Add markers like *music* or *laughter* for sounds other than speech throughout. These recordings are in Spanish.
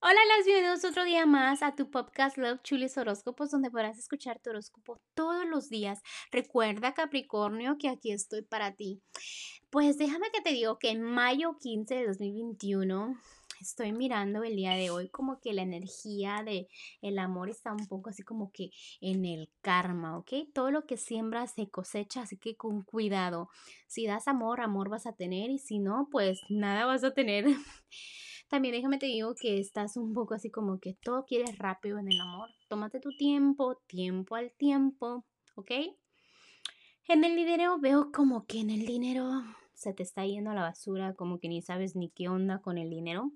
Hola, los bienvenidos otro día más a tu podcast Love Chulis Horóscopos, donde podrás escuchar tu horóscopo todos los días. Recuerda, Capricornio, que aquí estoy para ti. Pues déjame que te digo que en mayo 15 de 2021 estoy mirando el día de hoy como que la energía de el amor está un poco así como que en el karma, ¿ok? Todo lo que siembras se cosecha, así que con cuidado. Si das amor, amor vas a tener y si no, pues nada vas a tener. *laughs* También déjame te digo que estás un poco así como que todo quieres rápido en el amor. Tómate tu tiempo, tiempo al tiempo, ¿ok? En el dinero veo como que en el dinero se te está yendo a la basura, como que ni sabes ni qué onda con el dinero.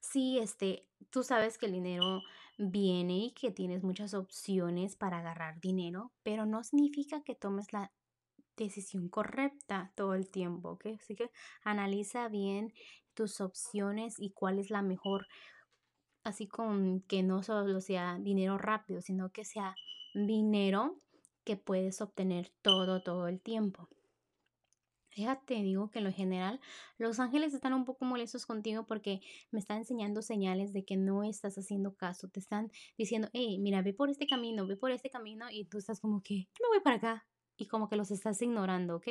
Sí, este, tú sabes que el dinero viene y que tienes muchas opciones para agarrar dinero, pero no significa que tomes la decisión correcta todo el tiempo, ¿ok? Así que analiza bien tus opciones y cuál es la mejor, así con que no solo sea dinero rápido, sino que sea dinero que puedes obtener todo, todo el tiempo. Fíjate, digo que en lo general los ángeles están un poco molestos contigo porque me están enseñando señales de que no estás haciendo caso. Te están diciendo, hey, mira, ve por este camino, ve por este camino y tú estás como que, me voy para acá y como que los estás ignorando, ¿ok?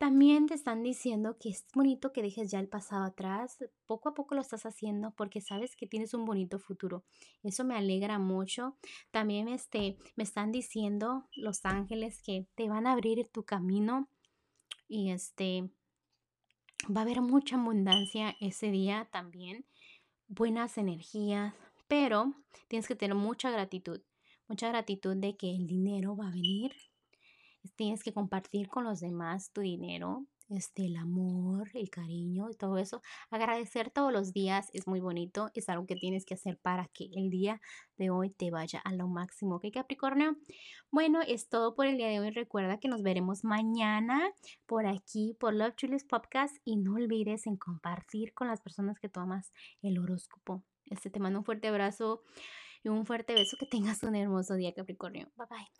También te están diciendo que es bonito que dejes ya el pasado atrás. Poco a poco lo estás haciendo porque sabes que tienes un bonito futuro. Eso me alegra mucho. También este, me están diciendo los ángeles que te van a abrir tu camino y este va a haber mucha abundancia ese día también. Buenas energías, pero tienes que tener mucha gratitud. Mucha gratitud de que el dinero va a venir tienes que compartir con los demás tu dinero, este, el amor, el cariño y todo eso. Agradecer todos los días es muy bonito, es algo que tienes que hacer para que el día de hoy te vaya a lo máximo, ¿ok Capricornio? Bueno, es todo por el día de hoy. Recuerda que nos veremos mañana por aquí, por Love Julius Podcast y no olvides en compartir con las personas que tomas el horóscopo. Este, te mando un fuerte abrazo y un fuerte beso. Que tengas un hermoso día, Capricornio. Bye. Bye.